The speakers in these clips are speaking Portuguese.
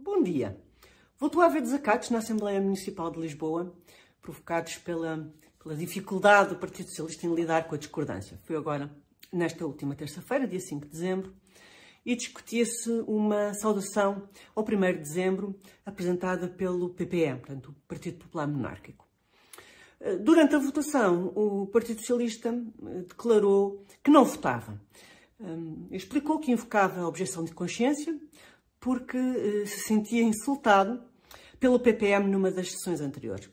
Bom dia. Voltou a haver desacatos na Assembleia Municipal de Lisboa, provocados pela, pela dificuldade do Partido Socialista em lidar com a discordância. Foi agora, nesta última terça-feira, dia 5 de dezembro, e discutia-se uma saudação ao 1 de dezembro, apresentada pelo PPM, portanto, o Partido Popular Monárquico. Durante a votação, o Partido Socialista eh, declarou que não votava. Hum, explicou que invocava a objeção de consciência porque eh, se sentia insultado pelo PPM numa das sessões anteriores.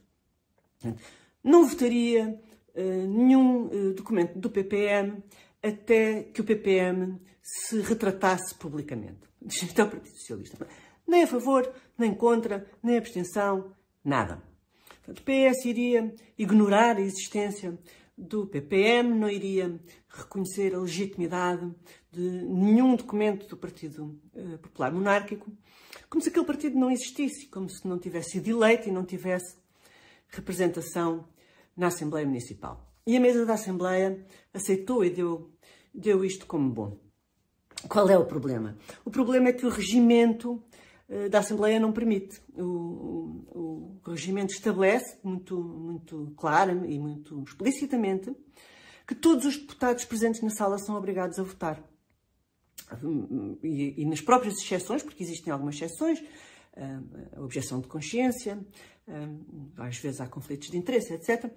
Não votaria eh, nenhum documento do PPM até que o PPM se retratasse publicamente. Isto o Partido Socialista. Nem a favor, nem contra, nem abstenção, nada. O PS iria ignorar a existência do PPM, não iria reconhecer a legitimidade de nenhum documento do Partido uh, Popular Monárquico, como se aquele partido não existisse, como se não tivesse sido eleito e não tivesse representação na Assembleia Municipal. E a mesa da Assembleia aceitou e deu, deu isto como bom. Qual é o problema? O problema é que o regimento eh, da Assembleia não permite. O, o, regimento estabelece muito, muito clara e muito explicitamente que todos os deputados presentes na sala são obrigados a votar. E, e nas próprias exceções, porque existem algumas exceções, a objeção de consciência, às vezes há conflitos de interesse, etc.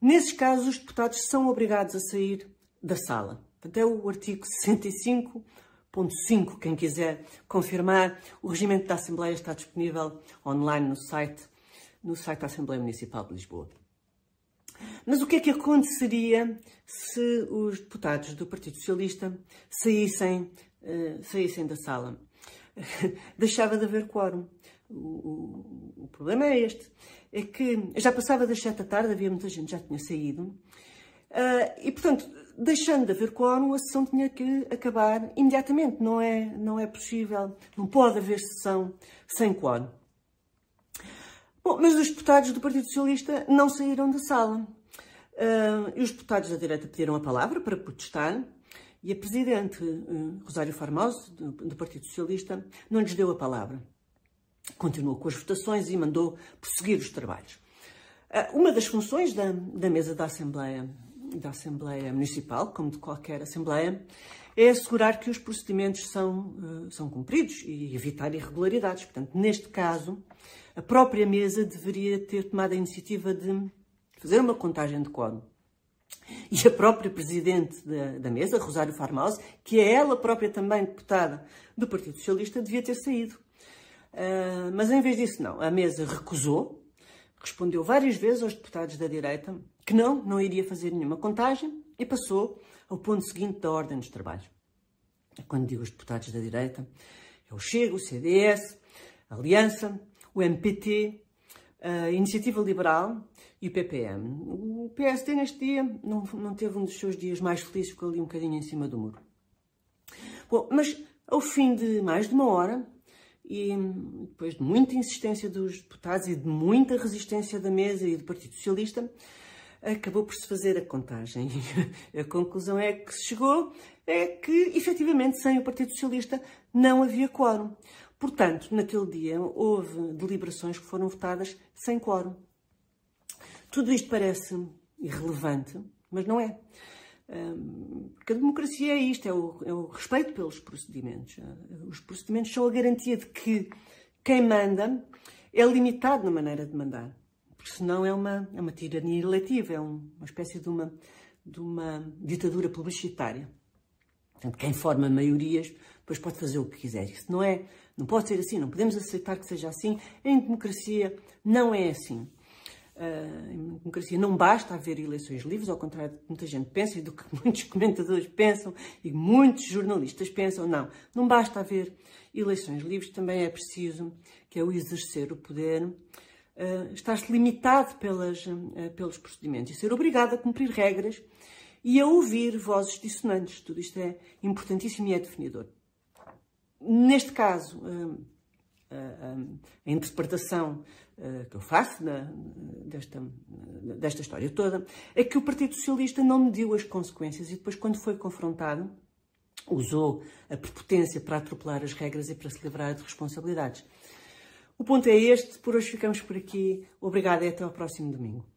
Nesses casos, os deputados são obrigados a sair da sala. Portanto, é o artigo 65 Ponto 5, quem quiser confirmar, o regimento da Assembleia está disponível online no site, no site da Assembleia Municipal de Lisboa. Mas o que é que aconteceria se os deputados do Partido Socialista saíssem, uh, saíssem da sala? Deixava de haver quórum. O, o, o, problema é este, é que já passava das sete da tarde, havia muita gente, já tinha saído, uh, e portanto deixando de haver quórum, a sessão tinha que acabar imediatamente. Não é, não é possível, não pode haver sessão sem quórum. Bom, mas os deputados do Partido Socialista não saíram da sala. Uh, e os deputados da direita pediram a palavra para protestar e a Presidente uh, Rosário Formoso, do, do, Partido Socialista, não lhes deu a palavra. Continuou com as votações e mandou prosseguir os trabalhos. Uh, uma das funções da, da mesa da Assembleia da Assembleia Municipal, como de qualquer Assembleia, é assegurar que os procedimentos são, uh, são cumpridos e evitar irregularidades. Portanto, neste caso, a própria mesa deveria ter tomado a iniciativa de fazer uma contagem de quórum. E a própria presidente da, da mesa, Rosário Farmaus, que é ela própria também deputada do Partido Socialista, devia ter saído. Uh, mas em vez disso, não. A mesa recusou, respondeu várias vezes aos deputados da direita que não, não iria fazer nenhuma contagem e passou ao ponto seguinte da ordem dos trabalhos. Quando digo os deputados da direita, é o Chega, o CDS, a Aliança, o MPT, a Iniciativa Liberal e o PPM. O PSD neste dia não, não teve um dos seus dias mais felizes, ficou ali um bocadinho em cima do muro. Bom, mas ao fim de mais de uma hora, e depois de muita insistência dos deputados e de muita resistência da mesa e do Partido Socialista, acabou por se fazer a contagem. a conclusão é que se chegou é que, efetivamente, sem o Partido Socialista não havia quórum. Portanto, naquele dia houve deliberações que foram votadas sem quórum. Tudo isto parece irrelevante, mas não é. Porque a democracia é isto, é o, é o respeito pelos procedimentos. Os procedimentos são a garantia de que quem manda é limitado na maneira de mandar porque senão é uma, é uma tirania eletiva, é um, uma espécie de uma, de uma ditadura publicitária. Portanto, quem forma maiorias depois pode fazer o que quiser. Isso não é, não pode ser assim, não podemos aceitar que seja assim. Em democracia não é assim. Uh, em democracia não basta haver eleições livres, ao contrário do que muita gente pensa e do que muitos comentadores pensam e muitos jornalistas pensam. Não, não basta haver eleições livres, também é preciso que é o exercer o poder uh, estar-se limitado pelas, uh, pelos procedimentos e ser obrigado a cumprir regras e a ouvir vozes dissonantes. Tudo isto é importantíssimo e é definidor. Neste caso, uh, a interpretação que eu faço da, desta, desta história toda é que o Partido Socialista não mediu as consequências e depois, quando foi confrontado, usou a prepotência para atropelar as regras e para se livrar de responsabilidades. O ponto é este, por hoje ficamos por aqui. Obrigada e até ao próximo domingo.